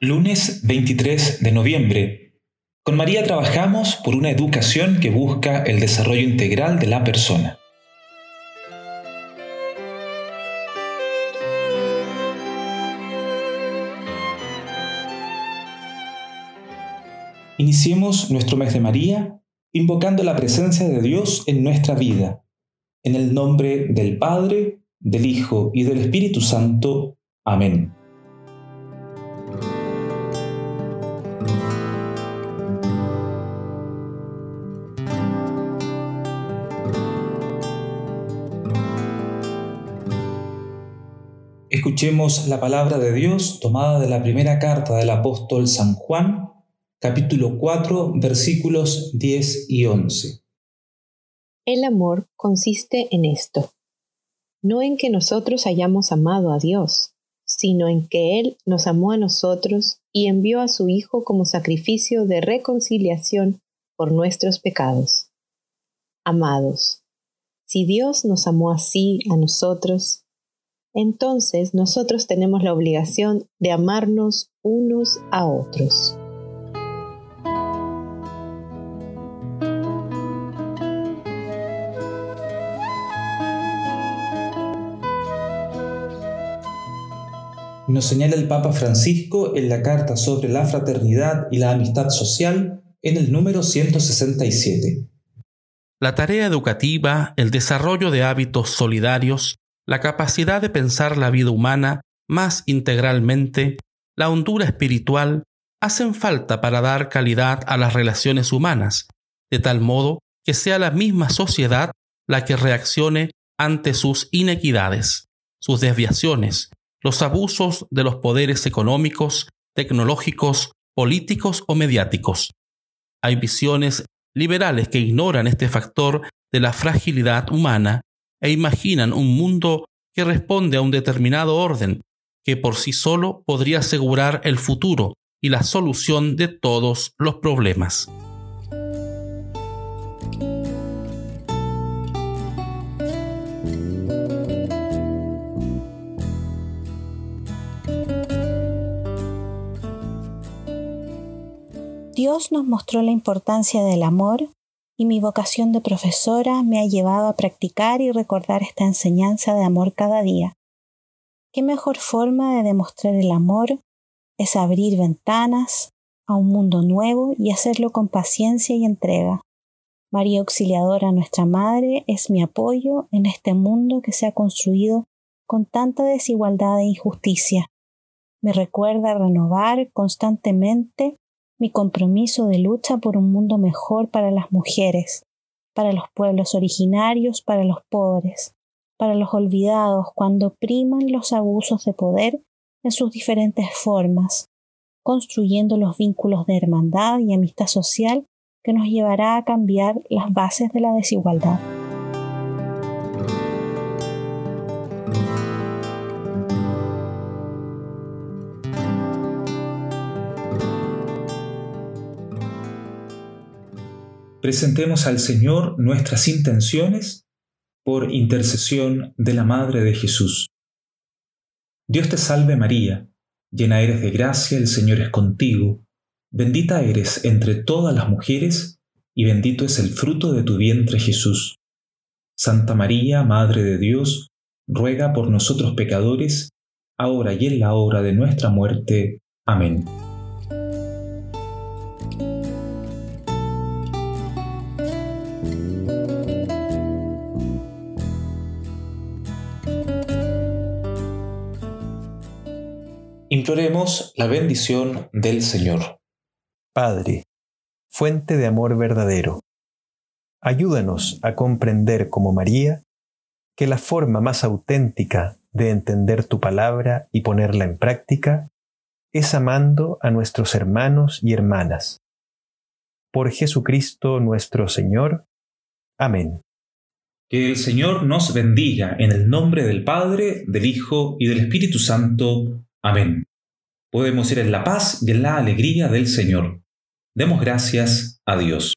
Lunes 23 de noviembre. Con María trabajamos por una educación que busca el desarrollo integral de la persona. Iniciemos nuestro mes de María invocando la presencia de Dios en nuestra vida. En el nombre del Padre, del Hijo y del Espíritu Santo. Amén. Escuchemos la palabra de Dios tomada de la primera carta del apóstol San Juan, capítulo 4, versículos 10 y 11. El amor consiste en esto, no en que nosotros hayamos amado a Dios, sino en que Él nos amó a nosotros y envió a su Hijo como sacrificio de reconciliación por nuestros pecados. Amados, si Dios nos amó así a nosotros, entonces nosotros tenemos la obligación de amarnos unos a otros. Nos señala el Papa Francisco en la carta sobre la fraternidad y la amistad social en el número 167. La tarea educativa, el desarrollo de hábitos solidarios, la capacidad de pensar la vida humana más integralmente, la hondura espiritual, hacen falta para dar calidad a las relaciones humanas, de tal modo que sea la misma sociedad la que reaccione ante sus inequidades, sus desviaciones, los abusos de los poderes económicos, tecnológicos, políticos o mediáticos. Hay visiones liberales que ignoran este factor de la fragilidad humana e imaginan un mundo que responde a un determinado orden, que por sí solo podría asegurar el futuro y la solución de todos los problemas. Dios nos mostró la importancia del amor y mi vocación de profesora me ha llevado a practicar y recordar esta enseñanza de amor cada día. ¿Qué mejor forma de demostrar el amor es abrir ventanas a un mundo nuevo y hacerlo con paciencia y entrega? María Auxiliadora, nuestra Madre, es mi apoyo en este mundo que se ha construido con tanta desigualdad e injusticia. Me recuerda renovar constantemente mi compromiso de lucha por un mundo mejor para las mujeres, para los pueblos originarios, para los pobres, para los olvidados cuando priman los abusos de poder en sus diferentes formas, construyendo los vínculos de hermandad y amistad social que nos llevará a cambiar las bases de la desigualdad. Presentemos al Señor nuestras intenciones por intercesión de la Madre de Jesús. Dios te salve María, llena eres de gracia, el Señor es contigo, bendita eres entre todas las mujeres, y bendito es el fruto de tu vientre Jesús. Santa María, Madre de Dios, ruega por nosotros pecadores, ahora y en la hora de nuestra muerte. Amén. Imploremos la bendición del Señor. Padre, fuente de amor verdadero, ayúdanos a comprender como María que la forma más auténtica de entender tu palabra y ponerla en práctica es amando a nuestros hermanos y hermanas. Por Jesucristo nuestro Señor. Amén. Que el Señor nos bendiga en el nombre del Padre, del Hijo y del Espíritu Santo. Amén. Podemos ir en la paz y en la alegría del Señor. Demos gracias a Dios.